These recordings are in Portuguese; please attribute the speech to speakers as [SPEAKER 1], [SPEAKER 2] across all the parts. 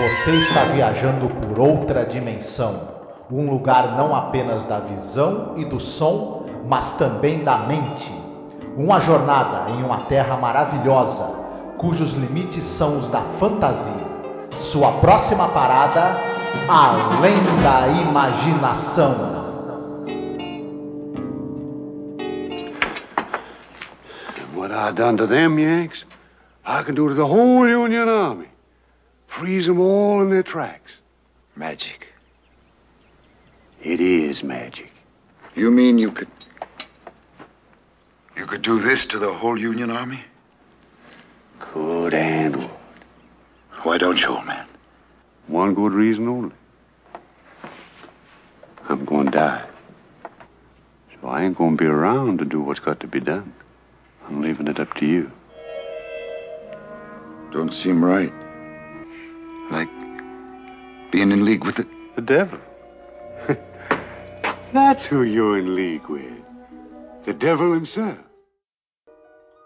[SPEAKER 1] Você está viajando por outra dimensão. Um lugar não apenas da visão e do som, mas também da mente. Uma jornada em uma terra maravilhosa, cujos limites são os da fantasia. Sua próxima parada, além da imaginação.
[SPEAKER 2] What I done to them Yanks, I can do to the whole Union Army. Freeze them all in their tracks.
[SPEAKER 3] Magic.
[SPEAKER 2] It is magic.
[SPEAKER 3] You mean you could. You could do this to the whole Union Army?
[SPEAKER 2] Could and would.
[SPEAKER 3] Why don't you, old man?
[SPEAKER 2] One good reason only. I'm going to die. So I ain't going to be around to do what's got to be done. I'm leaving it up to you.
[SPEAKER 3] Don't seem right. Like being in league with the.
[SPEAKER 2] The devil. That's who you're in league with. The devil himself.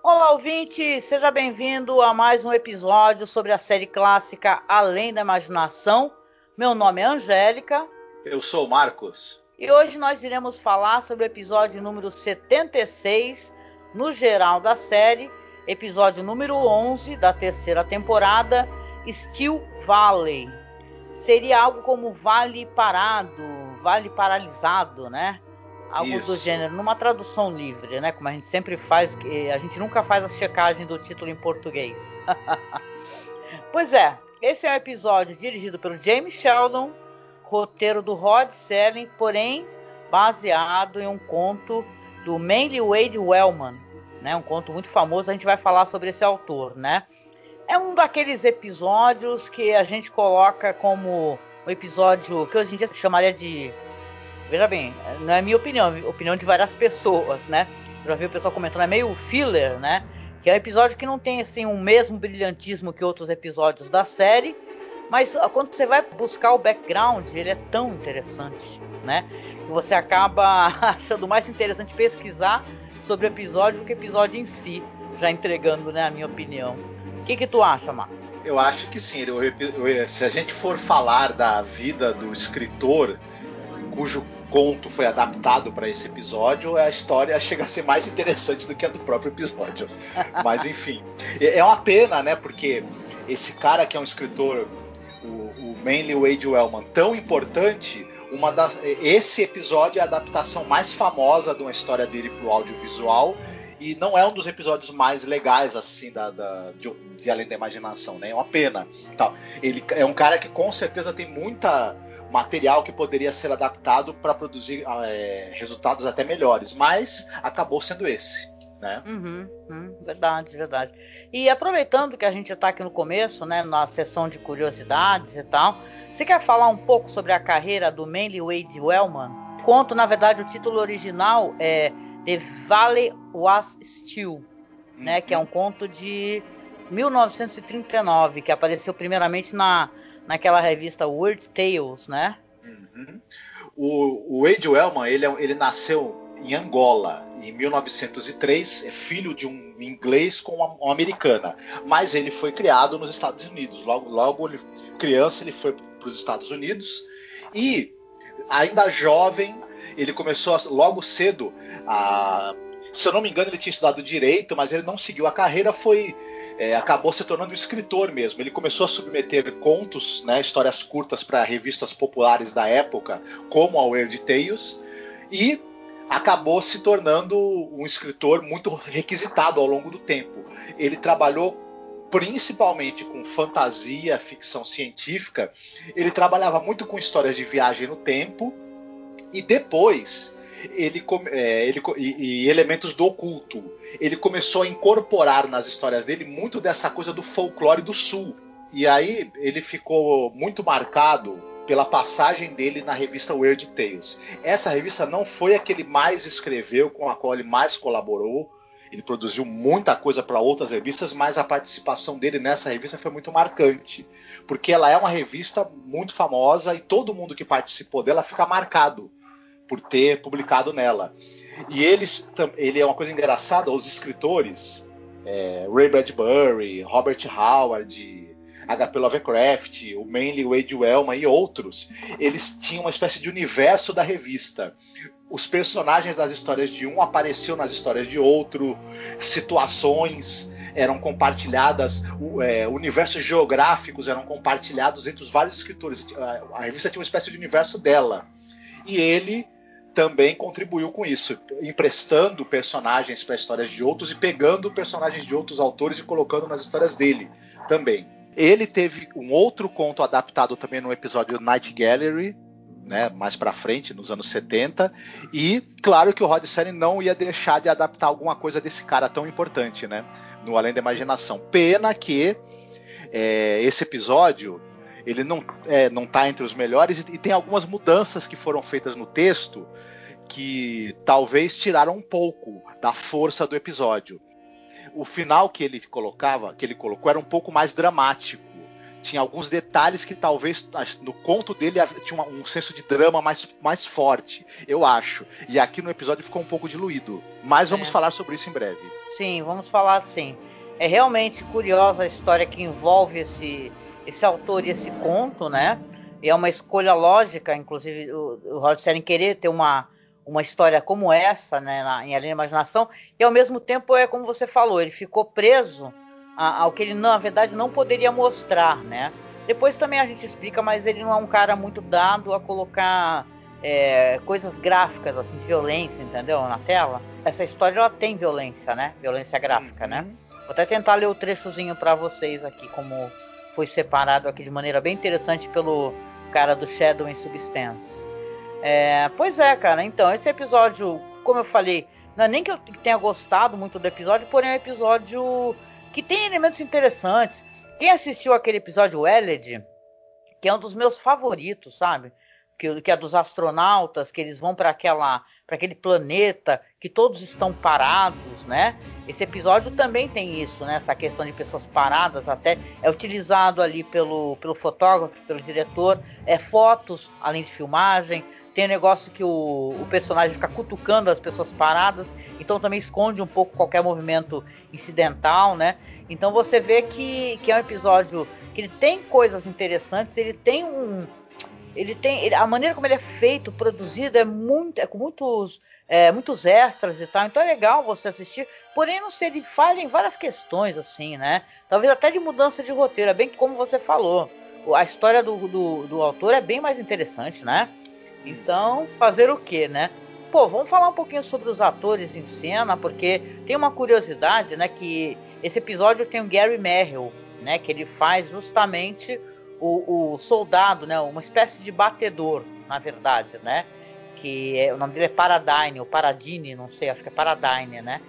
[SPEAKER 4] Olá, ouvinte! Seja bem-vindo a mais um episódio sobre a série clássica Além da Imaginação. Meu nome é Angélica.
[SPEAKER 5] Eu sou o Marcos.
[SPEAKER 4] E hoje nós iremos falar sobre o episódio número 76, no geral da série, episódio número 11 da terceira temporada, Steel Valley. Seria algo como Vale Parado, Vale Paralisado, né? Algo
[SPEAKER 5] Isso.
[SPEAKER 4] do gênero, numa tradução livre, né? Como a gente sempre faz, que a gente nunca faz a checagem do título em português. pois é, esse é um episódio dirigido pelo James Sheldon, roteiro do Rod Selling, porém baseado em um conto do Manly Wade Wellman, né? Um conto muito famoso, a gente vai falar sobre esse autor, né? É um daqueles episódios que a gente coloca como um episódio que hoje em dia chamaria de. Veja bem, não é minha opinião, é opinião de várias pessoas, né? Já vi o pessoal comentando, é meio filler, né? Que é um episódio que não tem assim o mesmo brilhantismo que outros episódios da série, mas quando você vai buscar o background, ele é tão interessante, né? Que você acaba achando mais interessante pesquisar sobre o episódio do que o episódio em si, já entregando, né, a minha opinião. O que, que tu acha, Marcos?
[SPEAKER 5] Eu acho que sim. Eu- eu- se a gente for falar da vida do escritor cujo conto foi adaptado para esse episódio, a história chega a ser mais interessante do que a do próprio episódio. Mas enfim, é é uma pena, né? Porque esse cara que é um escritor, o, o Manly Wade Wellman, tão importante, uma das, esse episódio é a adaptação mais famosa de uma história dele para o audiovisual e não é um dos episódios mais legais assim da, da- de, de Além da Imaginação, né? É uma pena. Tal. Ele é um cara que com certeza tem muita material que poderia ser adaptado para produzir é, resultados até melhores, mas acabou sendo esse, né?
[SPEAKER 4] Uhum, uhum, verdade, verdade. E aproveitando que a gente está aqui no começo, né, na sessão de curiosidades e tal, você quer falar um pouco sobre a carreira do Manly Wade Wellman? Conto, na verdade, o título original é The Valley Was Still, né, que é um conto de 1939, que apareceu primeiramente na, naquela revista Weird Tales, né?
[SPEAKER 5] Uhum. O, o Wade Wellman, ele, é- ele nasceu em Angola em 1903, é filho de um inglês com uma, uma americana, mas ele foi criado nos Estados Unidos. Logo, logo ele, criança, ele foi para os Estados Unidos e ainda jovem, ele começou logo cedo a se eu não me engano, ele tinha estudado direito, mas ele não seguiu a carreira, foi é, acabou se tornando um escritor mesmo. Ele começou a submeter contos, né, histórias curtas para revistas populares da época, como a Weird Tales, e acabou se tornando um escritor muito requisitado ao longo do tempo. Ele trabalhou principalmente com fantasia, ficção científica. Ele trabalhava muito com histórias de viagem no tempo e depois ele, é, ele e, e elementos do oculto. Ele começou a incorporar nas histórias dele muito dessa coisa do folclore do sul. E aí ele ficou muito marcado pela passagem dele na revista Weird Tales. Essa revista não foi a que ele mais escreveu, com a qual ele mais colaborou. Ele produziu muita coisa para outras revistas, mas a participação dele nessa revista foi muito marcante, porque ela é uma revista muito famosa e todo mundo que participou dela fica marcado por ter publicado nela. E eles, ele é uma coisa engraçada, os escritores, é, Ray Bradbury, Robert Howard, H.P. Lovecraft, o Manly Wade Wellman e outros, eles tinham uma espécie de universo da revista. Os personagens das histórias de um apareciam nas histórias de outro, situações eram compartilhadas, é, universos geográficos eram compartilhados entre os vários escritores. A revista tinha uma espécie de universo dela. E ele também contribuiu com isso, emprestando personagens para histórias de outros e pegando personagens de outros autores e colocando nas histórias dele também. Ele teve um outro conto adaptado também no episódio Night Gallery, né, mais para frente, nos anos 70, e claro que o Rod Serling não ia deixar de adaptar alguma coisa desse cara tão importante, né, no Além da Imaginação. Pena que é, esse episódio ele não é, não está entre os melhores e, e tem algumas mudanças que foram feitas no texto que talvez tiraram um pouco da força do episódio. O final que ele colocava, que ele colocou, era um pouco mais dramático. Tinha alguns detalhes que talvez no conto dele tinha um senso de drama mais, mais forte, eu acho. E aqui no episódio ficou um pouco diluído. Mas vamos é. falar sobre isso em breve.
[SPEAKER 4] Sim, vamos falar sim. É realmente curiosa a história que envolve esse, esse autor e esse conto, né? E é uma escolha lógica, inclusive o, o Serling querer ter uma, uma história como essa, né, na, em Além da Imaginação, e ao mesmo tempo é como você falou, ele ficou preso a, ao que ele na verdade não poderia mostrar, né? Depois também a gente explica, mas ele não é um cara muito dado a colocar é, coisas gráficas, assim, violência, entendeu? Na tela. Essa história ela tem violência, né? Violência gráfica, né? Uhum. Vou até tentar ler o trechozinho para vocês aqui, como foi separado aqui de maneira bem interessante pelo cara do Shadow em Substance. É, pois é, cara. Então, esse episódio, como eu falei, não é nem que eu tenha gostado muito do episódio, porém é um episódio que tem elementos interessantes. Quem assistiu aquele episódio Eled, que é um dos meus favoritos, sabe? Que, que é dos astronautas, que eles vão para aquela para aquele planeta que todos estão parados, né? Esse episódio também tem isso, né? Essa questão de pessoas paradas até é utilizado ali pelo, pelo fotógrafo, pelo diretor, é fotos além de filmagem, tem um negócio que o, o personagem fica cutucando as pessoas paradas, então também esconde um pouco qualquer movimento incidental, né? Então você vê que, que é um episódio que ele tem coisas interessantes, ele tem um. Ele tem. Ele, a maneira como ele é feito, produzido, é muito. É com muitos. É, muitos extras e tal. Então é legal você assistir. Porém, não sei, ele falha em várias questões, assim, né? Talvez até de mudança de roteiro. É bem como você falou. A história do, do, do autor é bem mais interessante, né? Então, fazer o que, né? Pô, vamos falar um pouquinho sobre os atores em cena, porque tem uma curiosidade, né? Que esse episódio tem o Gary Merrill, né? Que ele faz justamente o, o soldado, né? Uma espécie de batedor, na verdade, né? Que é, o nome dele é Paradine, ou Paradine, não sei, acho que é Paradine, né?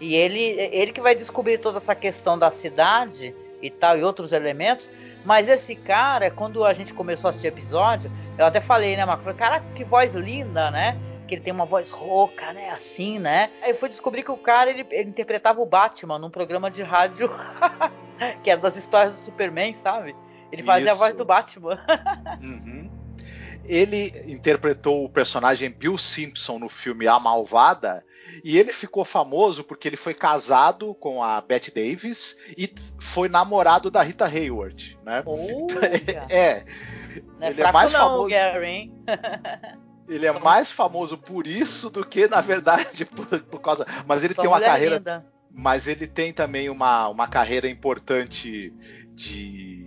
[SPEAKER 4] E ele, ele que vai descobrir toda essa questão da cidade e tal, e outros elementos. Mas esse cara, quando a gente começou a assistir o episódio, eu até falei, né, Marco? Falei, cara, que voz linda, né? Que ele tem uma voz rouca, né? Assim, né? Aí eu fui descobrir que o cara, ele, ele interpretava o Batman num programa de rádio que era das histórias do Superman, sabe? Ele fazia Isso. a voz do Batman.
[SPEAKER 5] uhum. Ele interpretou o personagem Bill Simpson no filme A Malvada e ele ficou famoso porque ele foi casado com a Bette Davis e foi namorado da Rita Hayworth, né?
[SPEAKER 4] é. Não é ele é mais não, famoso. Gary,
[SPEAKER 5] ele é mais famoso por isso do que, na verdade, por, por causa. Mas ele Só tem uma carreira. Linda. Mas ele tem também uma, uma carreira importante de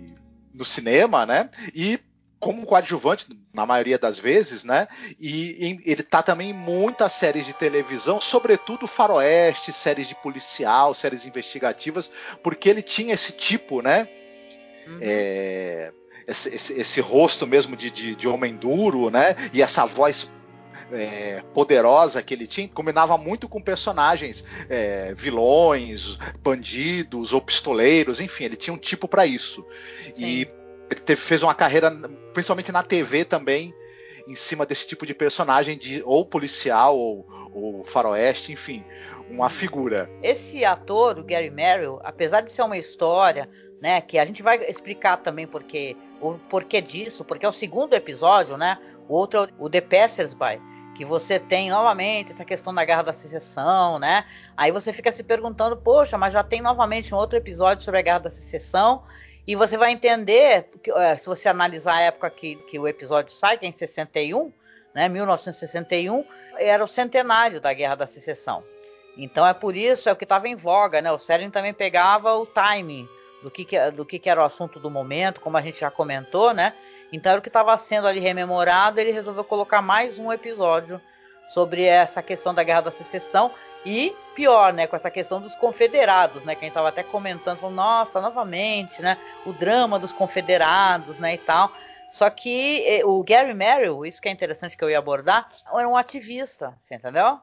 [SPEAKER 5] no cinema, né? E como coadjuvante na maioria das vezes, né? E, ele tá também em muitas séries de televisão, sobretudo faroeste, séries de policial, séries investigativas, porque ele tinha esse tipo, né? Uhum. É, esse, esse, esse, rosto mesmo de, de, de, homem duro, né? E essa voz é, poderosa que ele tinha combinava muito com personagens é, vilões, bandidos ou pistoleiros, enfim, ele tinha um tipo para isso. E ele fez uma carreira, principalmente na TV também, em cima desse tipo de personagem, de ou policial ou, ou faroeste, enfim, uma figura.
[SPEAKER 4] Esse ator, o Gary Merrill, apesar de ser uma história, né, que a gente vai explicar também porque o porquê disso, porque é o segundo episódio, né? O outro é o The Passersby, que você tem novamente essa questão da Guerra da Secessão, né? Aí você fica se perguntando, poxa, mas já tem novamente um outro episódio sobre a Guerra da Secessão E você vai entender, é, se você analisar a época que, que o episódio sai, que é em 61, né, 1961, era o centenário da Guerra da Secessão. Então é por isso, é o que estava em voga, né? O Seren também pegava o timing do que, do que, que era o assunto do momento, como a gente já comentou, né? Então era o que estava sendo ali rememorado, ele resolveu colocar mais um episódio sobre essa questão da Guerra da Secessão e pior, né, com essa questão dos confederados, né, que a gente estava até comentando, falando, nossa, novamente, né, o drama dos confederados, né, e tal. Só que eh, o Gary Merrill, isso que é interessante que eu ia abordar, era um ativista, você entendeu?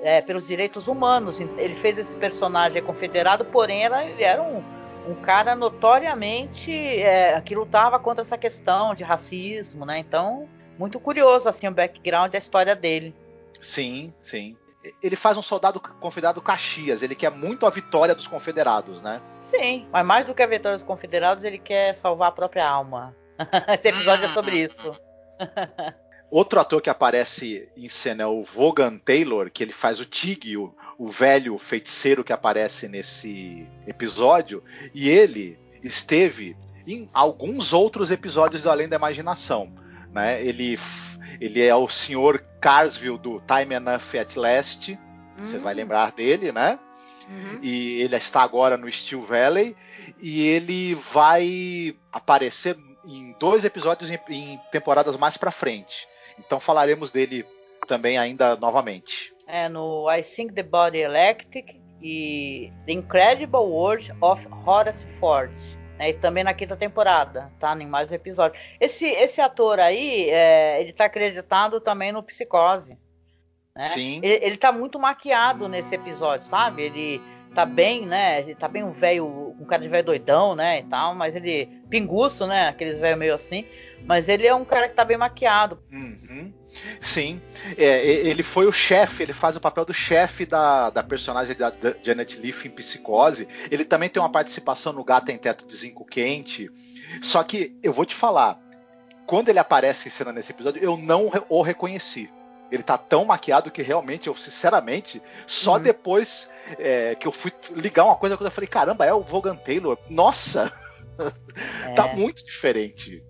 [SPEAKER 4] É, pelos direitos humanos. Ele fez esse personagem confederado, porém ele era um, um cara notoriamente é, que lutava contra essa questão de racismo, né? Então, muito curioso assim o background da história dele.
[SPEAKER 5] Sim, sim ele faz um soldado confederado Caxias, ele quer muito a vitória dos confederados, né?
[SPEAKER 4] Sim, mas mais do que a vitória dos confederados, ele quer salvar a própria alma. Esse episódio é sobre isso.
[SPEAKER 5] Outro ator que aparece em cena é o Vaughan Taylor, que ele faz o Tig, o, o velho feiticeiro que aparece nesse episódio, e ele esteve em alguns outros episódios do Além da Imaginação. Né? Ele, ele é o senhor Carsville do Time Enough at Last. Uhum. Você vai hum. lembrar dele, né? Uhum. E ele está agora no Steel Valley. E ele vai aparecer em dois episódios em, em temporadas mais para frente. Então falaremos dele também ainda novamente.
[SPEAKER 4] É no I Think the Body Electric e The Incredible World of Horace Ford. Né, e também na quinta temporada, tá? Em mais um episódio. Esse, esse ator aí, é, ele tá acreditado também no Psicose. Né? Sim. Ele, ele tá muito maquiado nesse episódio, sabe? Ele tá bem, né? Ele tá bem um velho, um cara de velho doidão, né? E tal, mas ele. Pinguço, né? Aqueles velhos meio assim. Mas ele é um cara que tá bem maquiado.
[SPEAKER 5] Uhum. Sim. É, ele foi o chefe, ele faz o papel do chefe da, da personagem da Janet Leaf em Psicose. Ele também tem uma participação no Gato em Teto de Zinco Quente. Só que eu vou te falar, quando ele aparece em cena nesse episódio, eu não o reconheci. Ele tá tão maquiado que realmente, eu sinceramente, só uhum. depois é, que eu fui ligar uma coisa, eu falei, caramba, é o Vogan Taylor. Nossa! É. tá muito diferente.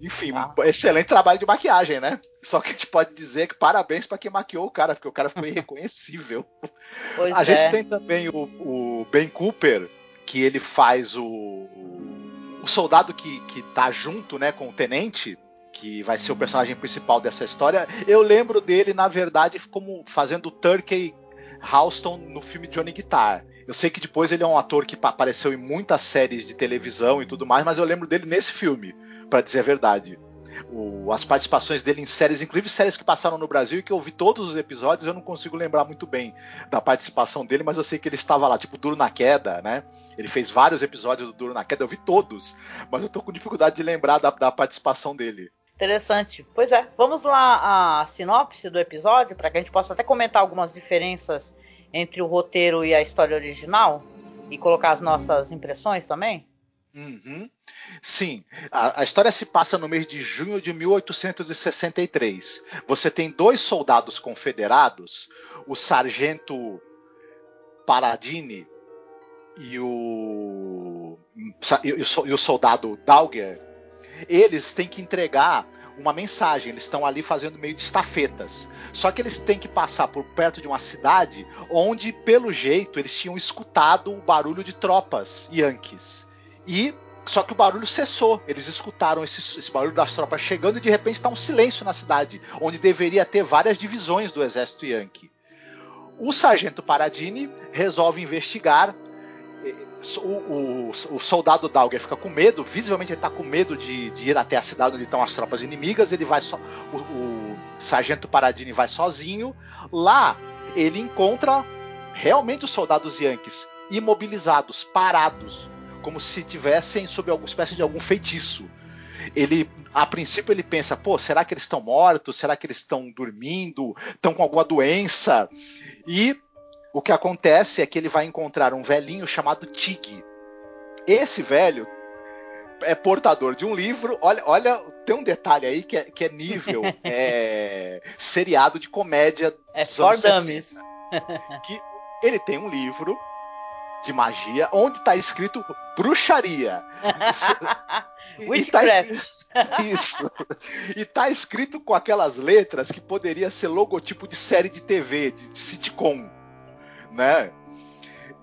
[SPEAKER 5] Enfim, ah. excelente trabalho de maquiagem, né? Só que a gente pode dizer que parabéns para quem maquiou o cara, porque o cara ficou irreconhecível. Pois a é. gente tem também o, o, Ben Cooper, que ele faz o, o soldado que, que tá junto né, com o tenente, que vai ser o personagem principal dessa história. Eu lembro dele, na verdade, como fazendo Turkey Houston no filme Johnny Guitar. Eu sei que depois ele é um ator que apareceu em muitas séries de televisão e tudo mais, mas eu lembro dele nesse filme, para dizer a verdade o, as participações dele em séries, inclusive séries que passaram no Brasil e que eu vi todos os episódios, eu não consigo lembrar muito bem da participação dele, mas eu sei que ele estava lá, tipo Duro na Queda, né? Ele fez vários episódios do Duro na Queda, eu vi todos, mas eu tô com dificuldade de lembrar da, da participação dele.
[SPEAKER 4] Interessante. Pois é, vamos lá a sinopse do episódio, para que a gente possa até comentar algumas diferenças entre o roteiro e a história original e colocar as nossas impressões também?
[SPEAKER 5] Uhum. Sim, a, a, história se passa no mês de junho de 1863. Você tem dois soldados confederados, o sargento Paradini e o, e e o soldado Dauger. Eles têm que entregar uma mensagem. Eles estão ali fazendo meio de estafetas. Só que eles têm que passar por perto de uma cidade onde, pelo jeito, eles tinham escutado o barulho de tropas yankees. E só que o barulho cessou. Eles escutaram esse, esse barulho das tropas chegando e de repente está um silêncio na cidade, onde deveria ter várias divisões do exército Yankee. O sargento Paradini resolve investigar. O, o, o soldado Dalger fica com medo, visivelmente ele está com medo de, de, ir até a cidade onde estão as tropas inimigas. Ele vai só. O, o sargento Paradini vai sozinho. Lá ele encontra realmente os soldados Yankees imobilizados, parados, como se tivessem sob alguma espécie de algum feitiço. Ele, a princípio, ele pensa: pô, será que eles estão mortos? Será que eles estão dormindo? Estão com alguma doença? E o que acontece é que ele vai encontrar um velhinho chamado Tig. Esse velho é portador de um livro. Olha, olha, tem um detalhe aí que é, que é nível é, seriado de comédia.
[SPEAKER 4] É for dummies.
[SPEAKER 5] Que ele tem um livro de magia, onde está escrito bruxaria.
[SPEAKER 4] tá escrito,
[SPEAKER 5] isso. E tá escrito com aquelas letras que poderia ser logotipo de série de TV, de, de sitcom, né?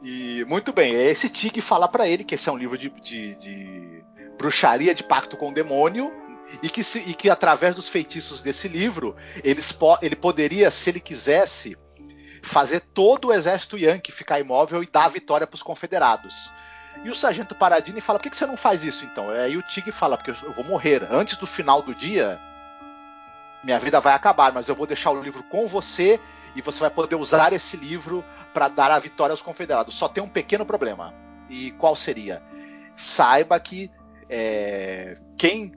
[SPEAKER 5] E muito bem, esse Tig fala para ele que esse é um livro de, de, de bruxaria, de pacto com o demônio, e que, se, e que através dos feitiços desse livro, eles, ele poderia, se ele quisesse, fazer todo o exército Yankee ficar imóvel e dar a vitória para os confederados. E o sargento Paradini fala: por que, que você não faz isso então? Aí o Tig fala: porque eu vou morrer. Antes do final do dia, minha vida vai acabar, mas eu vou deixar o livro com você e você vai poder usar esse livro para dar a vitória aos confederados. Só tem um pequeno problema. E qual seria? Saiba que é, quem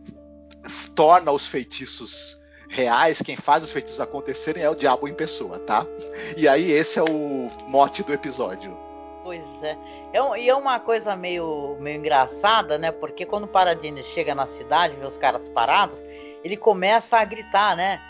[SPEAKER 5] torna os feitiços reais, quem faz os feitiços acontecerem é o diabo em pessoa, tá? E aí esse é o mote do episódio.
[SPEAKER 4] Pois é. é e é uma coisa meio, meio engraçada, né? Porque quando o Paradine chega na cidade, vê os caras parados, ele começa a gritar, né?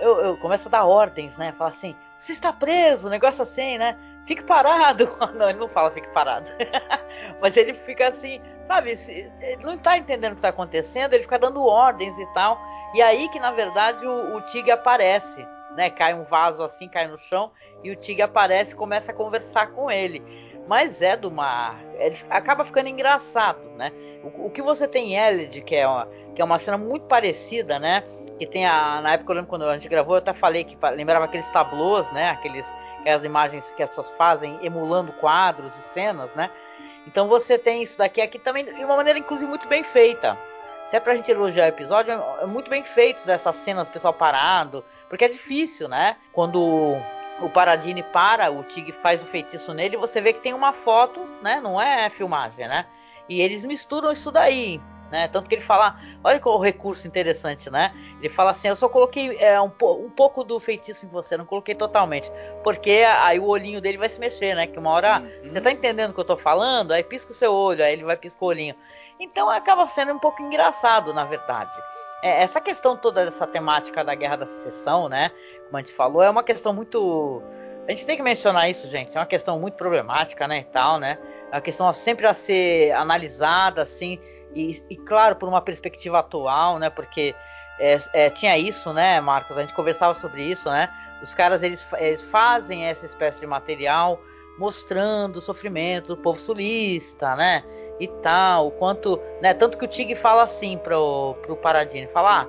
[SPEAKER 4] Eu, eu começo a dar ordens, né? Fala assim, você está preso, negócio assim, né? Fique parado. Não, ele não fala fique parado. Mas ele fica assim, sabe? Ele não está entendendo o que está acontecendo, ele fica dando ordens e tal. E aí que, na verdade, o, o Tig aparece, né? Cai um vaso assim, cai no chão, e o Tig aparece e começa a conversar com ele. Mas é do mar. Ele acaba ficando engraçado, né? O, o que você tem em Elid, que é, uma, que é uma cena muito parecida, né? Que tem a. Na época eu lembro quando a gente gravou, eu até falei que lembrava aqueles tablôs, né? Aqueles, aquelas imagens que as pessoas fazem emulando quadros e cenas, né? Então você tem isso daqui aqui também de uma maneira, inclusive, muito bem feita. Se é pra gente elogiar o episódio, é muito bem feito dessas cenas, o pessoal parado, porque é difícil, né? Quando o Paradine para, o Tig faz o feitiço nele, você vê que tem uma foto, né? Não é filmagem, né? E eles misturam isso daí, né? Tanto que ele fala, olha qual recurso interessante, né? Ele fala assim, eu só coloquei é, um, um, pouco do feitiço em você, não coloquei totalmente, porque aí o olhinho dele vai se mexer, né? Que uma hora, uhum. você tá entendendo o que eu tô falando? Aí pisca o seu olho, aí ele vai piscar o olhinho. Então acaba sendo um pouco engraçado, na verdade. É, essa questão toda dessa temática da Guerra da Secessão, né? Como a gente falou, é uma questão muito. A gente tem que mencionar isso, gente. É uma questão muito problemática, né? E tal, né? É uma questão sempre a ser analisada, assim, e, e claro, por uma perspectiva atual, né? Porque é, é, tinha isso, né, Marcos? A gente conversava sobre isso, né? Os caras eles, eles fazem essa espécie de material mostrando o sofrimento do povo sulista, né? e tal, o quanto, né, tanto que o Tig fala assim pro, pro Paradine, falar, ah,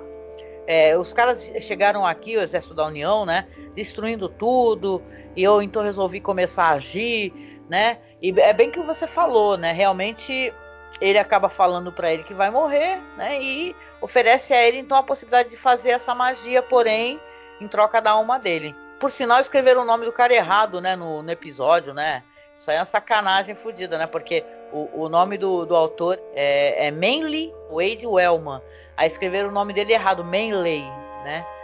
[SPEAKER 4] é, os caras chegaram aqui, o exército da União, né, destruindo tudo, e eu então resolvi começar a agir, né, e é bem que você falou, né, realmente ele acaba falando para ele que vai morrer, né, e oferece a ele então a possibilidade de fazer essa magia, porém, em troca da alma dele. Por sinal, escreveram o nome do cara errado, né, no, no episódio, né, isso aí é uma sacanagem fodida, né? Porque o, o nome do, do autor é, é Manly Wade Wellman. Aí escreveram o nome dele errado, Manley, né?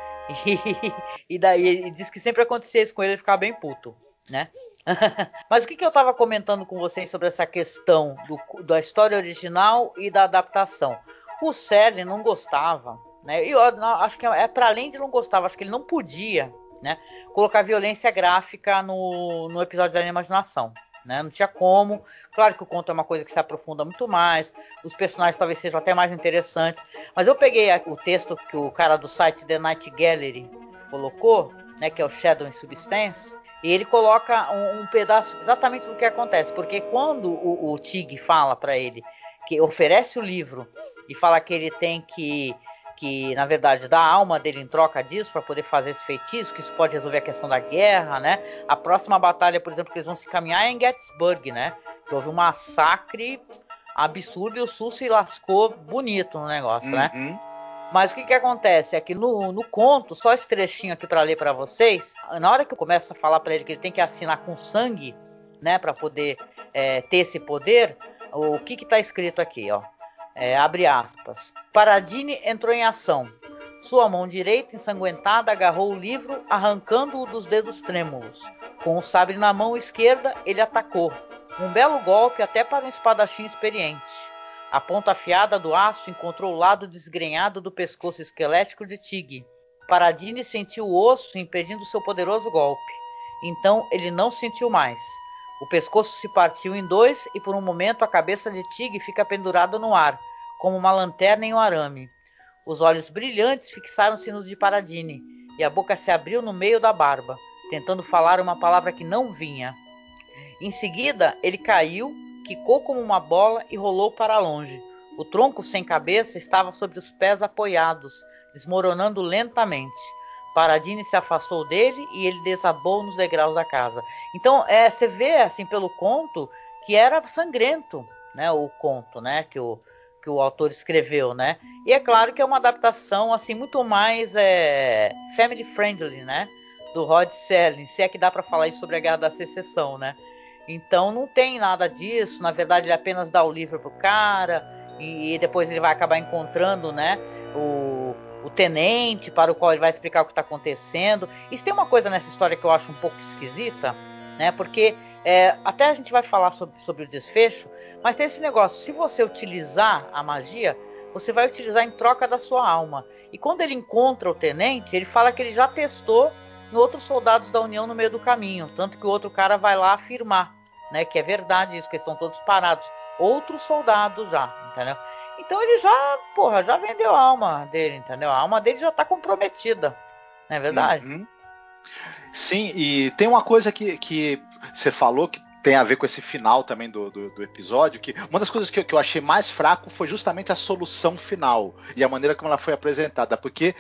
[SPEAKER 4] E, e daí ele diz que sempre acontecia isso com ele, ele ficava bem puto, né? Mas o que, que eu estava comentando com vocês sobre essa questão do, da história original e da adaptação? O Sérgio não gostava, né? E eu acho que é, é para além de não gostava, acho que ele não podia, né? Colocar violência gráfica no, no episódio da imaginação né? Não tinha como. Claro que o conto é uma coisa que se aprofunda muito mais, os personagens talvez sejam até mais interessantes. Mas eu peguei o texto que o cara do site The Night Gallery colocou, né, que é o Shadow in Substance, e ele coloca um, um pedaço exatamente do que acontece, porque quando o, o Tig fala para ele que oferece o livro e fala que ele tem que que na verdade dá a alma dele em troca disso para poder fazer esse feitiço, que isso pode resolver a questão da guerra, né? A próxima batalha, por exemplo, que eles vão se caminhar é em Gettysburg, né? Que houve um massacre absurdo e o Sul se lascou bonito no negócio, né? uhum. né? Mas o que, que acontece é que no, no conto, só esse trechinho aqui para ler para vocês, na hora que eu começo a falar para ele que ele tem que assinar com sangue, né, para poder é, ter esse poder, o que que tá escrito aqui, ó? É, abre aspas. Paradine entrou em ação. Sua mão direita, ensanguentada, agarrou o livro, arrancando-o dos dedos trêmulos. Com o sabre na mão esquerda, ele atacou. Um belo golpe até para um espadachim experiente. A ponta afiada do aço encontrou o lado desgrenhado do pescoço esquelético de Tig. Paradine sentiu o osso impedindo seu poderoso golpe. Então ele não sentiu mais. O pescoço se partiu em dois e por um momento a cabeça de Tig fica pendurada no ar, como uma lanterna em um arame. Os olhos brilhantes fixaram-se nos de Paradine e a boca se abriu no meio da barba, tentando falar uma palavra que não vinha. Em seguida, ele caiu, quicou como uma bola e rolou para longe. O tronco sem cabeça estava sobre os pés apoiados, desmoronando lentamente. Paradine se afastou dele e ele desabou nos degraus da casa. Então, é, você vê assim pelo conto que era sangrento, né, o conto, né, que o que o autor escreveu, né? E é claro que é uma adaptação assim muito mais é, family friendly, né? Do Rod Serling, se é que dá para falar isso sobre a Guerra da Secessão, né? Então não tem nada disso. Na verdade, ele apenas dá o livro pro cara e, e depois ele vai acabar encontrando, né? O, o tenente para o qual ele vai explicar o que está acontecendo. E tem uma coisa nessa história que eu acho um pouco esquisita, né? Porque é, até a gente vai falar sobre, sobre o desfecho, mas tem esse negócio: se você utilizar a magia, você vai utilizar em troca da sua alma. E quando ele encontra o tenente, ele fala que ele já testou em outros soldados da União no meio do caminho. Tanto que o outro cara vai lá afirmar, né? Que é verdade isso, que estão todos parados. Outros soldados já, entendeu? Então ele já, porra, já vendeu a alma dele, entendeu? A alma dele já tá comprometida, não é verdade? Uhum.
[SPEAKER 5] Sim, e tem uma coisa que, que você falou que tem a ver com esse final também do, do, do episódio, que uma das coisas que eu, que eu, achei mais fraco foi justamente a solução final e a maneira como ela foi apresentada, porque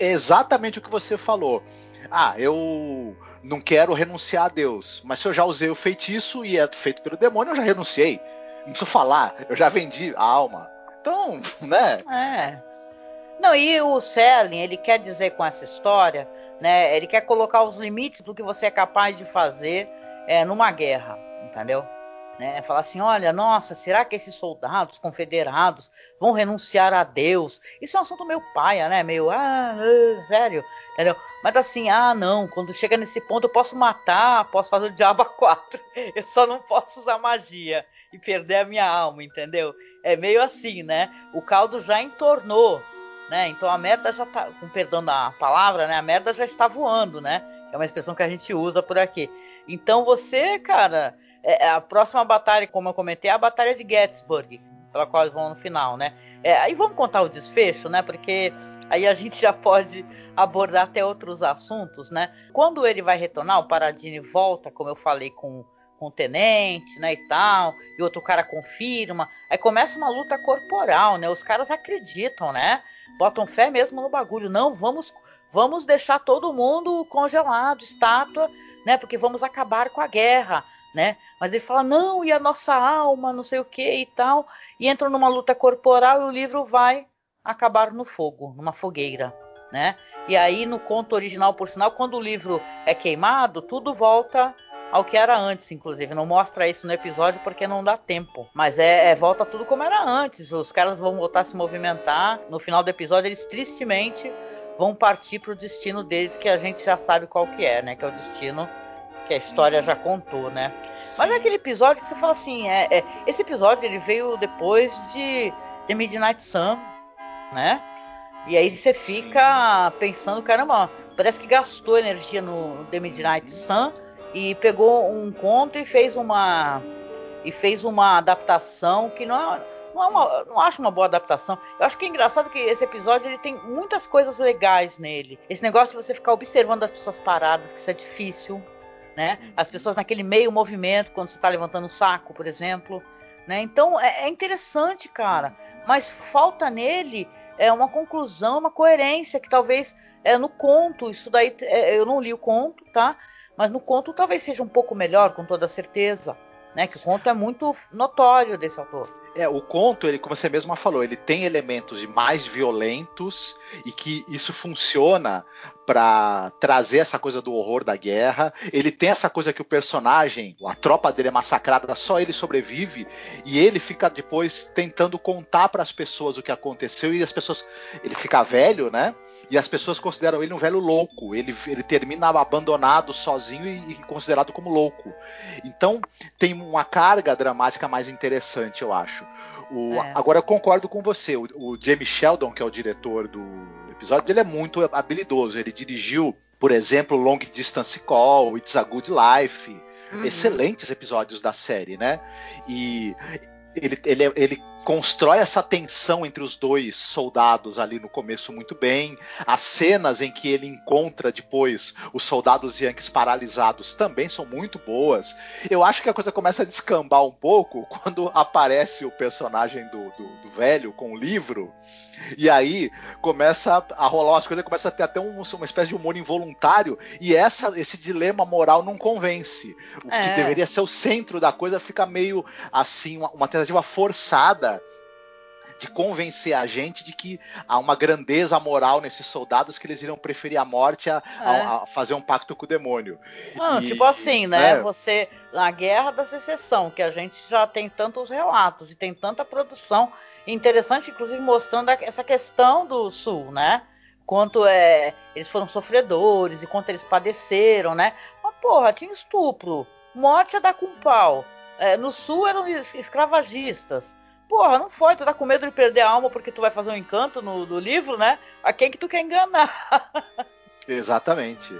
[SPEAKER 5] é exatamente o que você falou. Ah, eu não quero renunciar a Deus, mas se eu já usei o feitiço e é feito pelo demônio, eu já renunciei. Não preciso falar, eu já vendi a alma. Então, né?
[SPEAKER 4] É. Não, e o Serling, ele quer dizer com essa história, né? Ele quer colocar os limites do que você é capaz de fazer é, numa guerra, entendeu? Né? Falar assim, olha, nossa, será que esses soldados confederados vão renunciar a Deus? Isso é um assunto meio paia, né? Meio, ah, ah, sério, entendeu? Mas assim, ah, não, quando chega nesse ponto eu posso matar, posso fazer o diabo a quatro, eu só não posso usar magia e perder a minha alma, entendeu? É meio assim, né? O caldo já entornou, né? Então a merda já tá, com perdão da palavra, né? A merda já está voando, né? É uma expressão que a gente usa por aqui. Então você, cara, é, é, a próxima batalha, como eu comentei, é a batalha de Gettysburg, pela qual eles vão no final, né? É, aí vamos contar o desfecho, né? Porque aí a gente já pode abordar até outros assuntos, né? Quando ele vai retornar, o Paradine volta, como eu falei, com, com o tenente, né, e tal, e outro cara confirma. Aí começa uma luta corporal, né? Os caras acreditam, né? Botam fé mesmo no bagulho. Não, vamos, vamos deixar todo mundo congelado, estátua né? Porque vamos acabar com a guerra, né? Mas ele fala, não, e a nossa alma, não sei o que e tal. E entram numa luta corporal e o livro vai acabar no fogo, numa fogueira, né? E aí no conto original, por sinal, quando o livro é queimado, tudo volta ao que era antes, inclusive. Não mostra isso no episódio porque não dá tempo. Mas é, é, volta tudo como era antes. Os caras vão voltar a se movimentar. No final do episódio, eles tristemente vão partir para o destino deles que a gente já sabe qual que é, né? Que é o destino que a história já contou, né? Sim. Mas é aquele episódio que você fala assim, é, é, esse episódio ele veio depois de The Midnight Sun, né? E aí você fica Sim. pensando, caramba, parece que gastou energia no The Midnight Sun e pegou um conto e fez uma e fez uma adaptação que não é, não, é uma, não acho uma boa adaptação. Eu acho que é engraçado que esse episódio ele tem muitas coisas legais nele. Esse negócio de você ficar observando as pessoas paradas, que isso é difícil, né? As pessoas naquele meio movimento, quando você está levantando um saco, por exemplo. Né? Então é, é interessante, cara. Mas falta nele é uma conclusão, uma coerência que talvez é no conto. Isso daí é, eu não li o conto, tá? Mas no conto talvez seja um pouco melhor, com toda certeza. Né? Que o conto é muito notório desse autor.
[SPEAKER 5] É, o conto, ele, como você mesma falou, ele tem elementos mais violentos e que isso funciona para trazer essa coisa do horror da guerra. Ele tem essa coisa que o personagem, a tropa dele é massacrada, só ele sobrevive e ele fica depois tentando contar para as pessoas o que aconteceu e as pessoas, ele fica velho, né? E as pessoas consideram ele um velho louco. Ele, ele termina abandonado, sozinho e, e considerado como louco. Então tem uma carga dramática mais interessante, eu acho. O, é. Agora eu concordo com você. O, o Jamie Sheldon, que é o diretor do episódio, ele é muito habilidoso. Ele dirigiu, por exemplo, Long Distance Call, It's a Good Life, uhum. excelentes episódios da série, né? E ele, ele, ele constrói essa tensão entre os dois soldados ali no começo muito bem. As cenas em que ele encontra depois os soldados yankees paralisados também são muito boas. Eu acho que a coisa começa a descambar um pouco quando aparece o personagem do, do, do velho com o livro. E aí começa a rolar umas coisas, começa a ter até um, uma espécie de humor involuntário, e essa, esse dilema moral não convence. O é. que deveria ser o centro da coisa fica meio assim, uma, uma tentativa forçada de convencer a gente de que há uma grandeza moral nesses soldados que eles iriam preferir a morte a, é. a, a fazer um pacto com o demônio.
[SPEAKER 4] Não, e, tipo assim, né? né? Você, na Guerra da Secessão, que a gente já tem tantos relatos e tem tanta produção interessante, inclusive mostrando essa questão do Sul, né? Quanto é, eles foram sofredores e quanto eles padeceram, né? Mas, porra, tinha estupro, morte a dar com pau. É, no Sul eram escravagistas porra, não foi, tu tá com medo de perder a alma porque tu vai fazer um encanto no, no livro, né? A quem que tu quer enganar?
[SPEAKER 5] Exatamente.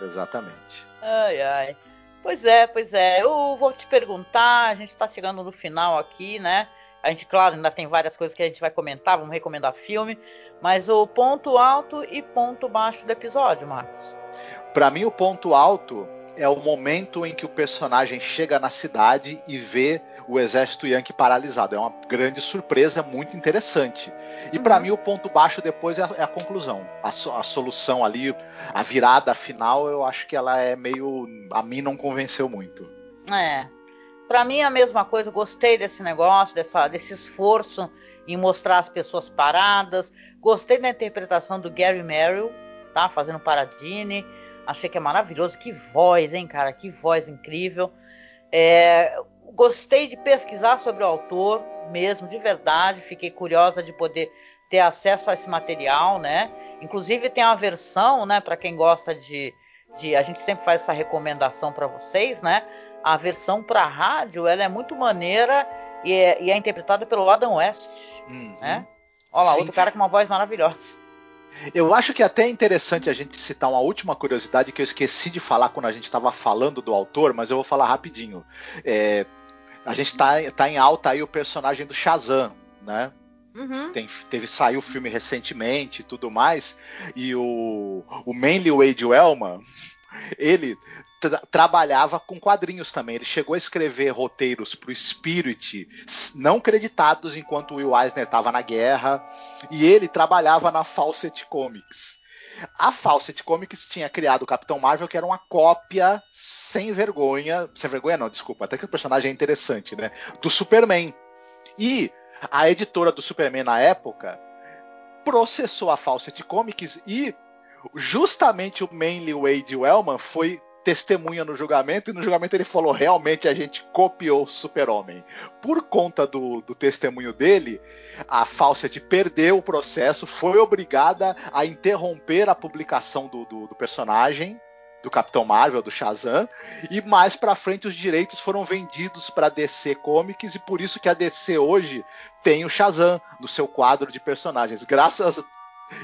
[SPEAKER 5] Exatamente.
[SPEAKER 4] Ai, ai. Pois é, pois é. Eu vou te perguntar, a gente tá chegando no final aqui, né? A gente, claro, ainda tem várias coisas que a gente vai comentar, vamos recomendar filme, mas o ponto alto e ponto baixo do episódio, Marcos.
[SPEAKER 5] Para mim, o ponto alto é o momento em que o personagem chega na cidade e vê o exército Yankee paralisado. É uma grande surpresa, muito interessante. E uhum. para mim o ponto baixo depois é a, é a conclusão. A, a, solução ali, a virada final, eu acho que ela é meio. A mim não convenceu muito.
[SPEAKER 4] É. Para mim é a mesma coisa. Gostei desse negócio, dessa, desse esforço em mostrar as pessoas paradas. Gostei da interpretação do Gary Merrill, tá? Fazendo Paradine. Achei que é maravilhoso. Que voz, hein, cara? Que voz incrível. É, gostei de pesquisar sobre o autor, mesmo, de verdade. Fiquei curiosa de poder ter acesso a esse material, né? Inclusive tem uma versão, né, para quem gosta de, de. A gente sempre faz essa recomendação para vocês, né? A versão para rádio, ela é muito maneira e é, e é interpretada pelo Adam West, uhum. né? Olha lá, Sim. outro cara com uma voz maravilhosa.
[SPEAKER 5] Eu acho que é até interessante a gente citar uma última curiosidade que eu esqueci de falar quando a gente estava falando do autor, mas eu vou falar rapidinho. É, a gente tá, tá em alta aí o personagem do Shazam, né? Uhum. Tem, teve saiu o filme recentemente e tudo mais e o o Manly Wade Wellman ele tra trabalhava com quadrinhos também. Ele chegou a escrever roteiros para o Spirit não creditados enquanto Will Eisner estava na guerra e ele trabalhava na Fawcett Comics. A Fawcett Comics tinha criado o Capitão Marvel, que era uma cópia sem vergonha. Sem vergonha, não, desculpa, até que o personagem é interessante, né? Do Superman. E a editora do Superman na época processou a Fawcett Comics e justamente o Manly Wade Wellman foi testemunha no julgamento, e no julgamento ele falou: realmente a gente copiou o Super-Homem. Por conta do, do testemunho dele, a Fawcett perdeu o processo, foi obrigada a interromper a publicação do, do, do personagem do Capitão Marvel, do Shazam, e mais para frente os direitos foram vendidos para DC Comics e por isso que a DC hoje tem o Shazam no seu quadro de personagens, graças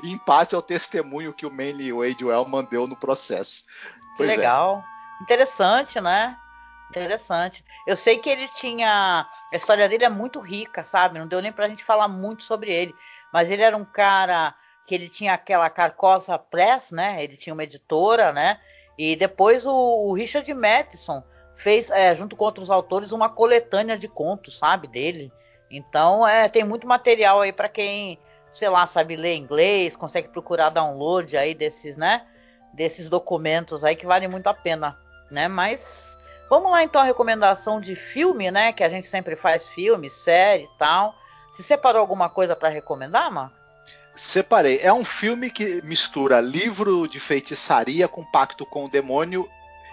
[SPEAKER 5] em parte ao testemunho que o Manly Wade Wellman deu no processo.
[SPEAKER 4] Pois é. legal. É. Interessante, né? Interessante. Eu sei que ele tinha. A história dele é muito rica, sabe? Não deu nem pra gente falar muito sobre ele. Mas ele era um cara que ele tinha aquela Carcosa Press, né? Ele tinha uma editora, né? E depois o, o Richard Matheson fez, é, junto com outros autores, uma coletânea de contos, sabe? Dele. Então, é, tem muito material aí para quem, sei lá, sabe ler inglês, consegue procurar download aí desses, né? desses documentos aí que vale muito a pena, né? Mas vamos lá então a recomendação de filme, né? Que a gente sempre faz filme, série e tal. Se separou alguma coisa para recomendar, Marco?
[SPEAKER 5] Separei. É um filme que mistura livro de feitiçaria com pacto com o demônio,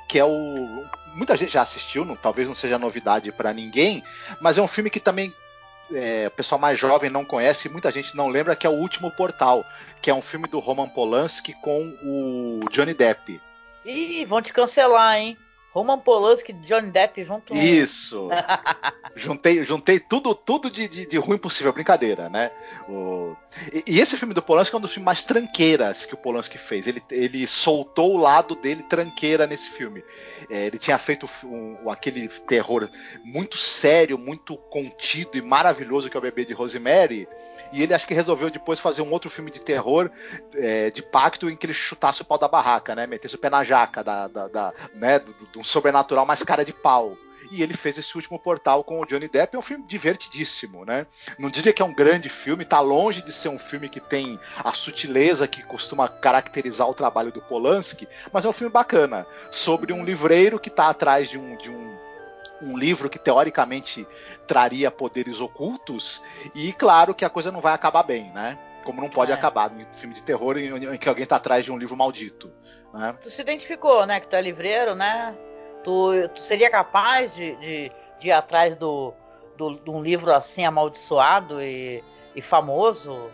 [SPEAKER 5] que é o muita gente já assistiu, não, talvez não seja novidade para ninguém, mas é um filme que também é, o pessoal mais jovem não conhece, muita gente não lembra, que é o Último Portal, que é um filme do Roman Polanski com o Johnny Depp.
[SPEAKER 4] Ih, vão te cancelar, hein? Roman Polanski e Johnny Depp junto.
[SPEAKER 5] Isso. juntei, juntei tudo, tudo de, de, de, ruim possível, brincadeira, né? O... E, e, esse filme do Polanski é um dos filmes mais tranqueiras que o Polanski fez. Ele, ele soltou o lado dele tranqueira nesse filme. É, ele tinha feito um, aquele terror muito sério, muito contido e maravilhoso que é o Bebê de Rosemary. E ele acho que resolveu depois fazer um outro filme de terror é, de pacto em que ele chutasse o pau da barraca, né? Metesse o pé na jaca da, da, da né? do, do sobrenatural mais cara de pau. E ele fez esse último portal com o Johnny Depp. É um filme divertidíssimo, né? Não diria que é um grande filme, tá longe de ser um filme que tem a sutileza que costuma caracterizar o trabalho do Polanski, mas é um filme bacana. Sobre um livreiro que tá atrás de um, de um um livro que teoricamente traria poderes ocultos, e claro que a coisa não vai acabar bem, né? Como não pode é. acabar em filme de terror em, em que alguém está atrás de um livro maldito. Né?
[SPEAKER 4] Tu se identificou, né? Que tu é livreiro, né? Tu, tu seria capaz de, de, de ir atrás do, do, de um livro assim amaldiçoado e, e famoso?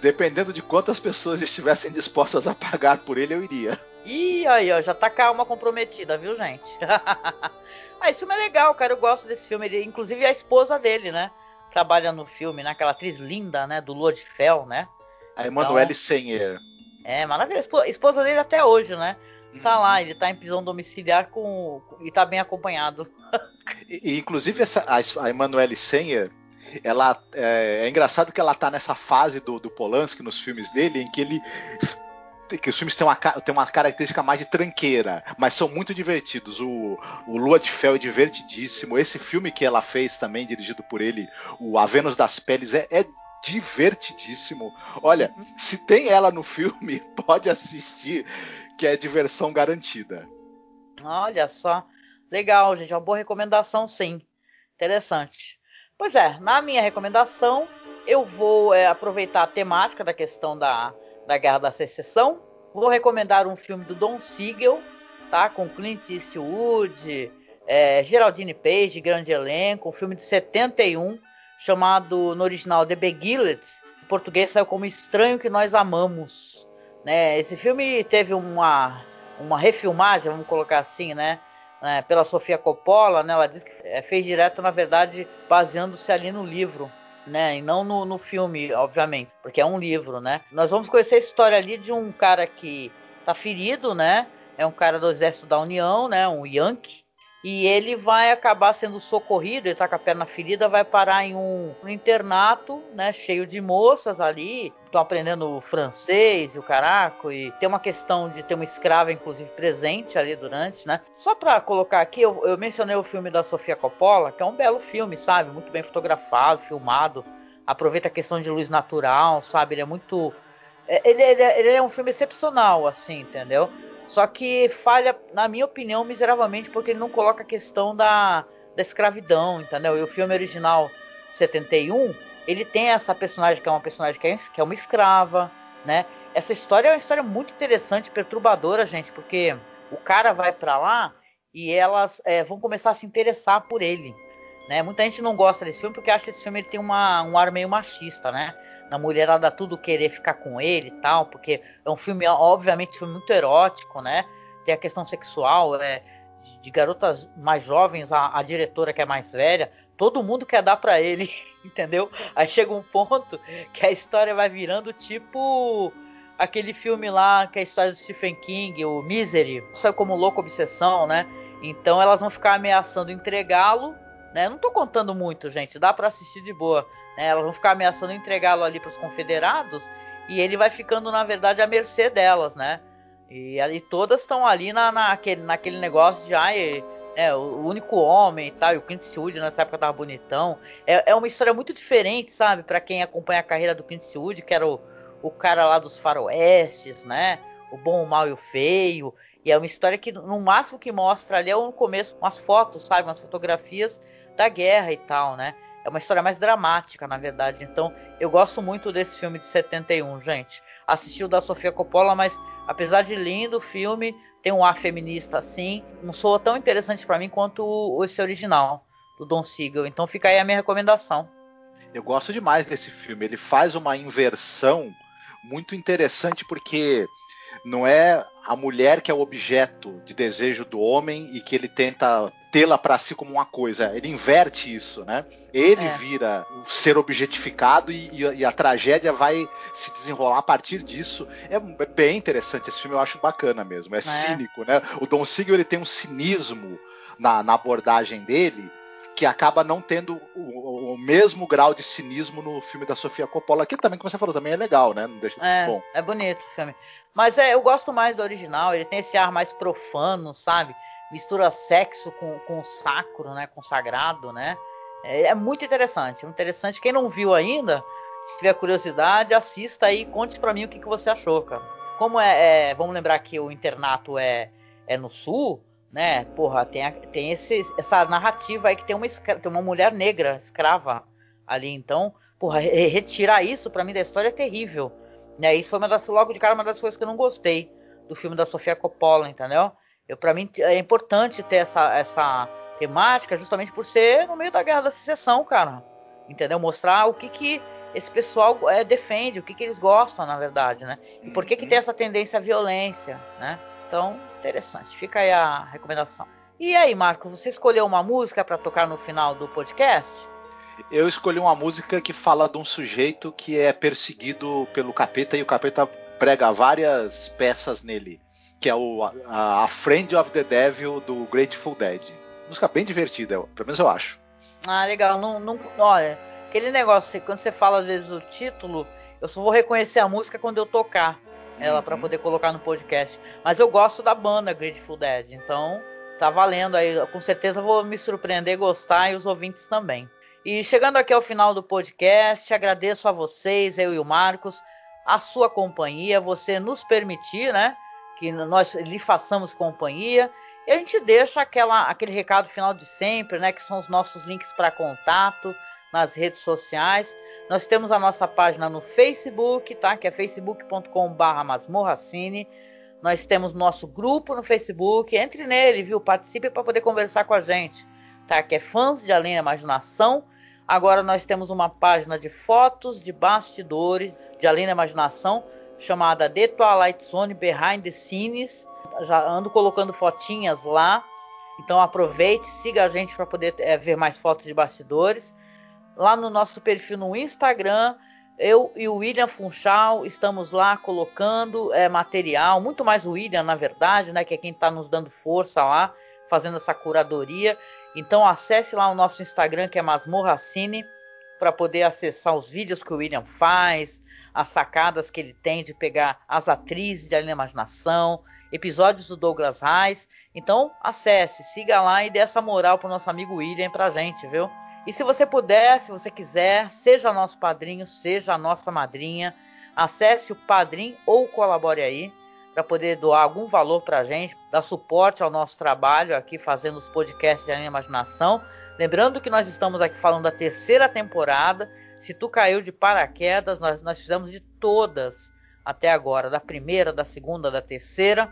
[SPEAKER 5] Dependendo de quantas pessoas estivessem dispostas a pagar por ele, eu iria.
[SPEAKER 4] Ih, aí, ó, já tá calma comprometida, viu, gente? ah, esse filme é legal, cara. Eu gosto desse filme. Ele, inclusive a esposa dele, né? Trabalha no filme, né? Aquela atriz linda, né? Do Lua de Fel, né?
[SPEAKER 5] A Emanuele então, Senher.
[SPEAKER 4] É, maravilhoso. Esposa dele até hoje, né? Tá lá, ele tá em prisão domiciliar com, e tá bem acompanhado.
[SPEAKER 5] e, inclusive, essa, a, a Emanuele Senher, ela é, é, engraçado que ela tá nessa fase do, do Polanski nos filmes dele, em que ele que os filmes têm uma, têm uma característica mais de tranqueira, mas são muito divertidos. O, o Lua de Fel é divertidíssimo. Esse filme que ela fez também, dirigido por ele, o A Vênus das Peles, é, é divertidíssimo. Olha, se tem ela no filme, pode assistir, que é diversão garantida.
[SPEAKER 4] Olha só. Legal, gente. Uma boa recomendação, sim. Interessante. Pois é, na minha recomendação, eu vou é, aproveitar a temática da questão da, da Guerra da Secessão. Vou recomendar um filme do Don Siegel, tá? Com Clint Eastwood, é, Geraldine Page, grande elenco, um filme de 71 chamado no original The Beguilet, em português saiu como Estranho que Nós Amamos. Né? Esse filme teve uma, uma refilmagem, vamos colocar assim, né? É, pela Sofia Coppola, né? Ela disse que é, fez direto, na verdade, baseando-se ali no livro, né? E não no, no filme, obviamente, porque é um livro, né? Nós vamos conhecer a história ali de um cara que tá ferido, né? É um cara do exército da União, né? Um Yankee, e ele vai acabar sendo socorrido, ele tá com a perna ferida, vai parar em um, internato, né, cheio de moças ali, estão aprendendo francês e o caraco, e tem uma questão de ter uma escrava, inclusive, presente ali durante, né. Só para colocar aqui, eu, eu mencionei o filme da Sofia Coppola, que é um belo filme, sabe, muito bem fotografado, filmado, aproveita a questão de luz natural, sabe, ele é muito... É, ele, ele, ele é um filme excepcional, assim, entendeu? Só que falha, na minha opinião, miseravelmente, porque ele não coloca a questão da, da escravidão, entendeu? E o filme original 71, ele tem essa personagem que é uma personagem que é, que é uma escrava, né? Essa história é uma história muito interessante, perturbadora, gente, porque o cara vai para lá e elas é, vão começar a se interessar por ele, né? Muita gente não gosta desse filme porque acha que esse filme ele tem uma, um ar meio machista, né? Na mulherada tudo querer ficar com ele e tal, porque é um filme, obviamente, filme muito erótico, né? Tem a questão sexual, é, de, de garotas mais jovens, a, a, diretora que é mais velha, todo mundo quer dar para ele, entendeu? Aí chega um ponto que a história vai virando tipo aquele filme lá, que é a história do Stephen King, o Misery, saiu como louca obsessão, né? Então elas vão ficar ameaçando entregá-lo né? Não tô contando muito, gente, dá para assistir de boa. Né? Elas vão ficar ameaçando entregá-lo ali para os confederados e ele vai ficando, na verdade, à mercê delas, né? E ali todas estão ali na, naquele, naquele negócio de é, o único homem e tal, e o Clint Eastwood nessa época tava bonitão. É, é uma história muito diferente, sabe? para quem acompanha a carreira do Clint Eastwood, que era o, o cara lá dos faroestes, né? O bom, o mal e o feio. E é uma história que no máximo que mostra ali é no começo umas fotos, sabe? Umas fotografias da guerra e tal, né? É uma história mais dramática, na verdade. Então, eu gosto muito desse filme de 71, gente. Assisti o da Sofia Coppola, mas apesar de lindo o filme, tem um ar feminista assim, não soa tão interessante para mim quanto esse original do Don Siegel. Então, fica aí a minha recomendação.
[SPEAKER 5] Eu gosto demais desse filme. Ele faz uma inversão muito interessante porque não é a mulher que é o objeto de desejo do homem e que ele tenta tê-la para si como uma coisa. Ele inverte isso, né? Ele é. vira o ser objetificado e, e, e, a tragédia vai se desenrolar a partir disso. É, é bem interessante esse filme, eu acho bacana mesmo. É, é. cínico, né? O Don Siegel ele tem um cinismo na, na abordagem dele que acaba não tendo o, o, mesmo grau de cinismo no filme da Sofia Coppola, que também, como você falou, também é legal, né? Não deixa de
[SPEAKER 4] é,
[SPEAKER 5] ser bom.
[SPEAKER 4] É bonito o filme. Mas é, eu gosto mais do original, ele tem esse ar mais profano, sabe? Mistura sexo com, com o sacro, né? Com o sagrado, né? É, é muito interessante, muito interessante. Quem não viu ainda, se tiver curiosidade, assista aí e conte para mim o que, que você achou, cara. Como é, é, vamos lembrar que o internato é, é no sul, né? Porra, tem, tem esse, essa narrativa aí que tem uma, tem uma mulher negra escrava ali. Então, porra, retirar isso para mim da história é terrível. Né? Isso foi uma das, logo de cara, uma das coisas que eu não gostei do filme da Sofia Coppola, entendeu? Eu, para mim é importante ter essa, essa temática justamente por ser no meio da Guerra da Secessão, cara. Entendeu? Mostrar o que que esse pessoal é, defende, o que que eles gostam, na verdade, né? E por que que tem essa tendência à violência, né? Então, interessante. Fica aí a recomendação. E aí, Marcos, você escolheu uma música para tocar no final do podcast?
[SPEAKER 5] Eu escolhi uma música que fala de um sujeito que é perseguido pelo capeta e o capeta prega várias peças nele, que é o a, a Friend of the Devil do Grateful Dead. Música bem divertida, pelo menos eu acho.
[SPEAKER 4] Ah, legal. Não, não, olha, aquele negócio, quando você fala às vezes o título, eu só vou reconhecer a música quando eu tocar ela uhum. para poder colocar no podcast. Mas eu gosto da banda Grateful Dead, então tá valendo aí. Com certeza vou me surpreender, gostar e os ouvintes também. E chegando aqui ao final do podcast, agradeço a vocês, eu e o Marcos, a sua companhia, você nos permitir, né, que nós lhe façamos companhia. E a gente deixa aquela, aquele recado final de sempre, né, que são os nossos links para contato nas redes sociais. Nós temos a nossa página no Facebook, tá? Que é facebook.com/barra masmorracine. Nós temos nosso grupo no Facebook. Entre nele, viu? Participe para poder conversar com a gente, tá? Que é fãs de Além da Imaginação. Agora nós temos uma página de fotos de bastidores de Além da Imaginação chamada The Twilight Zone Behind the Scenes. Já ando colocando fotinhas lá. Então aproveite, siga a gente para poder é, ver mais fotos de bastidores lá no nosso perfil no Instagram. Eu e o William Funchal estamos lá colocando é, material, muito mais o William, na verdade, né? Que é quem está nos dando força lá, fazendo essa curadoria. Então acesse lá o nosso Instagram, que é Masmorracine, para poder acessar os vídeos que o William faz, as sacadas que ele tem de pegar as atrizes de Além Imaginação, episódios do Douglas Reis. Então acesse, siga lá e dê essa moral pro nosso amigo William pra gente, viu? E se você puder, se você quiser, seja nosso padrinho, seja a nossa madrinha, acesse o Padrim ou colabore aí para poder doar algum valor para a gente, dar suporte ao nosso trabalho aqui fazendo os podcasts de Imaginação. Lembrando que nós estamos aqui falando da terceira temporada. Se tu caiu de paraquedas, nós, nós fizemos de todas até agora, da primeira, da segunda, da terceira.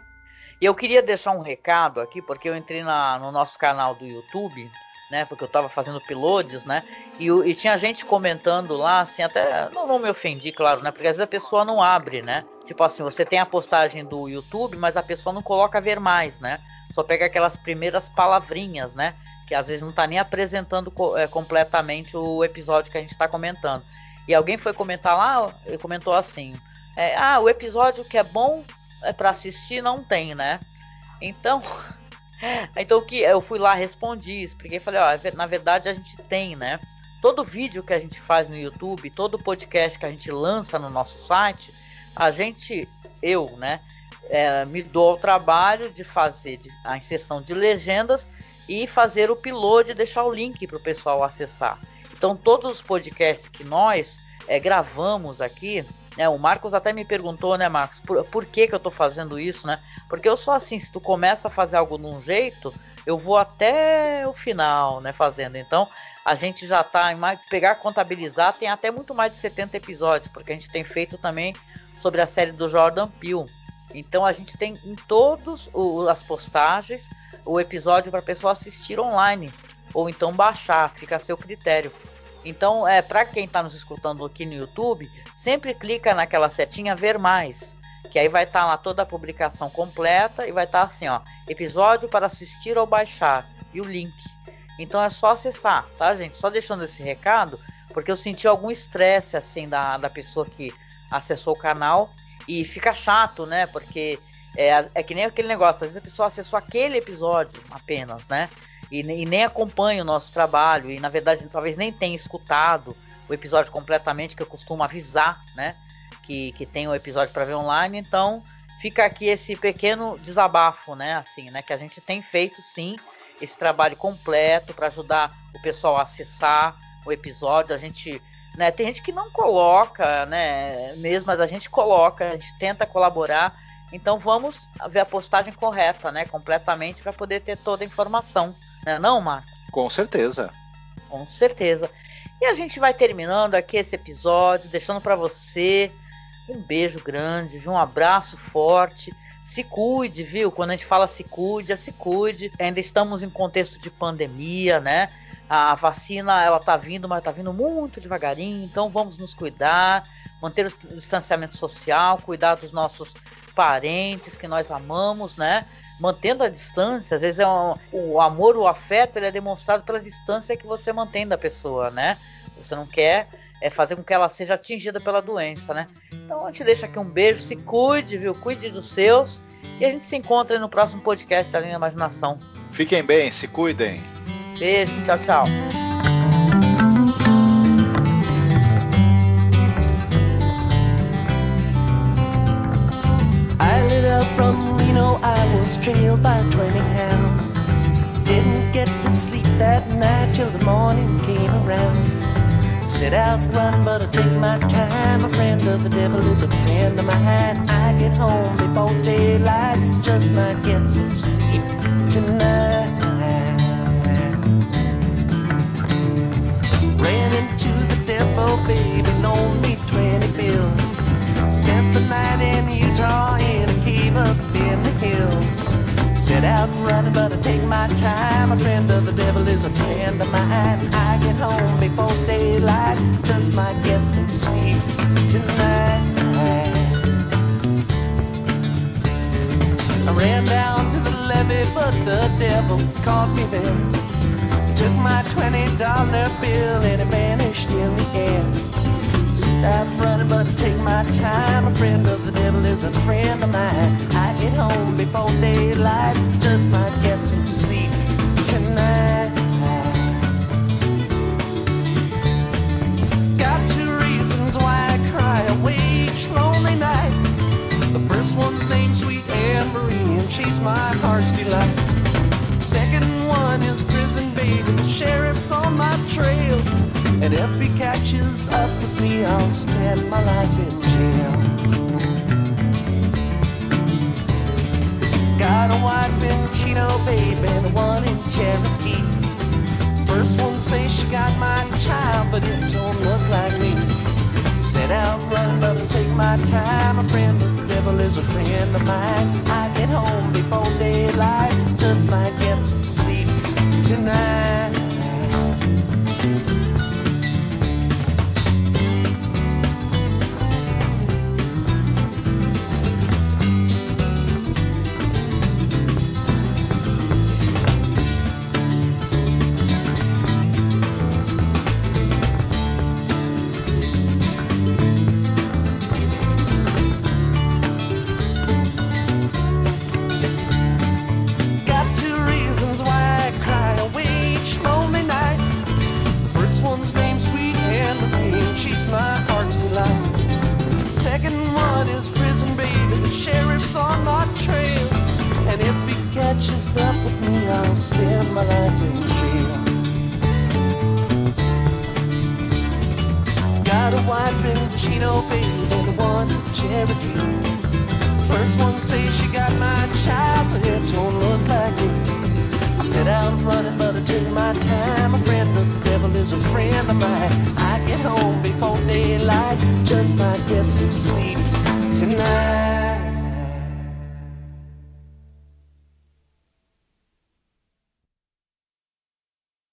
[SPEAKER 4] E eu queria deixar um recado aqui, porque eu entrei na, no nosso canal do YouTube né? Porque eu tava fazendo pilotos, né? E, e, tinha gente comentando lá, assim, até não, não, me ofendi, claro, né? Porque às vezes a pessoa não abre, né? Tipo assim, você tem a postagem do YouTube, mas a pessoa não coloca ver mais, né? Só pega aquelas primeiras palavrinhas, né? Que às vezes não tá nem apresentando é, completamente o episódio que a gente tá comentando. E alguém foi comentar lá, e comentou assim: é, Ah, o episódio que é bom é para assistir não tem, né? Então. Então que eu fui lá, respondi, expliquei, falei, ó, na verdade a gente tem, né? Todo vídeo que a gente faz no YouTube, todo podcast que a gente lança no nosso site, a gente, eu, né, é, me dou o trabalho de fazer a inserção de legendas e fazer o upload e deixar o link para o pessoal acessar. Então todos os podcasts que nós é, gravamos aqui, né, o Marcos até me perguntou, né, Marcos, por, por que, que eu estou fazendo isso, né? Porque eu sou assim, se tu começa a fazer algo de um jeito, eu vou até o final, né, fazendo. Então, a gente já tá em pegar contabilizar, tem até muito mais de 70 episódios, porque a gente tem feito também sobre a série do Jordan Peele. Então a gente tem em todas as postagens o episódio para a pessoa assistir online ou então baixar, fica a seu critério. Então, é para quem está nos escutando aqui no YouTube, sempre clica naquela setinha ver mais
[SPEAKER 6] Que aí vai estar tá lá toda a publicação completa e vai estar tá assim, ó, episódio para assistir ou baixar e o link. Então é só acessar, tá, gente? Só deixando esse recado, porque eu senti algum estresse assim da, da pessoa que acessou o canal e fica chato, né? Porque é, é que nem aquele negócio, às vezes a pessoa acessou aquele episódio apenas, né? E, e nem acompanha o nosso trabalho, e na verdade talvez nem tenha escutado o episódio completamente, que eu costumo avisar, né? Que, que tem o um episódio para ver online, então fica aqui esse pequeno desabafo, né? Assim, né? Que a gente tem feito sim esse trabalho completo para ajudar o pessoal a acessar o episódio. A gente, né? Tem gente que não coloca, né? Mesmo, mas a gente coloca, a gente tenta colaborar. Então vamos ver a postagem correta, né? Completamente para poder ter toda a informação, né? Não, Marco?
[SPEAKER 5] Com certeza.
[SPEAKER 6] Com certeza. E a gente vai terminando aqui esse episódio, deixando para você um beijo grande, viu? um abraço forte. Se cuide, viu? Quando a gente fala se cuide, é se cuide. Ainda estamos em contexto de pandemia, né? A vacina ela tá vindo, mas tá vindo muito devagarinho. Então vamos nos cuidar, manter o distanciamento social, cuidar dos nossos parentes que nós amamos, né? mantendo a distância, às vezes é um, o amor, o afeto, ele é demonstrado pela distância que você mantém da pessoa, né? Você não quer é fazer com que ela seja atingida pela doença, né? Então a gente deixa aqui um beijo, se cuide, viu? Cuide dos seus e a gente se encontra no próximo podcast da Linha Imaginação.
[SPEAKER 5] Fiquem bem, se cuidem.
[SPEAKER 6] Beijo, tchau, tchau. I lit up from Reno, I was trailed by 20 hounds. Didn't get to sleep that night till the morning came around. Set out running, but I take my time. A friend of the devil is a friend of mine. I get home before daylight, just might get some sleep tonight. But I take my time. A friend of the devil is a friend of mine. I get home before daylight, just might get some sleep tonight. I ran down to the levee, but the devil caught me there. Took my $20 bill and it vanished in the air. I'm running, but I take my time. A friend of the devil is a friend of mine. I get home before daylight, just might get some sleep tonight. Got two reasons why I cry each lonely night. The first one's named Sweet Anne Marie, and she's my heart's delight. Second one is prison baby, the sheriff's on my trail. And if he catches up with me, I'll spend my life in jail. Got a wife in Chino, baby, the one in Cherokee. First one says she got my child, but it don't look like me. Set out running, but I take my time. A friend of the devil is a friend of mine. I get home before daylight, just might get some sleep tonight.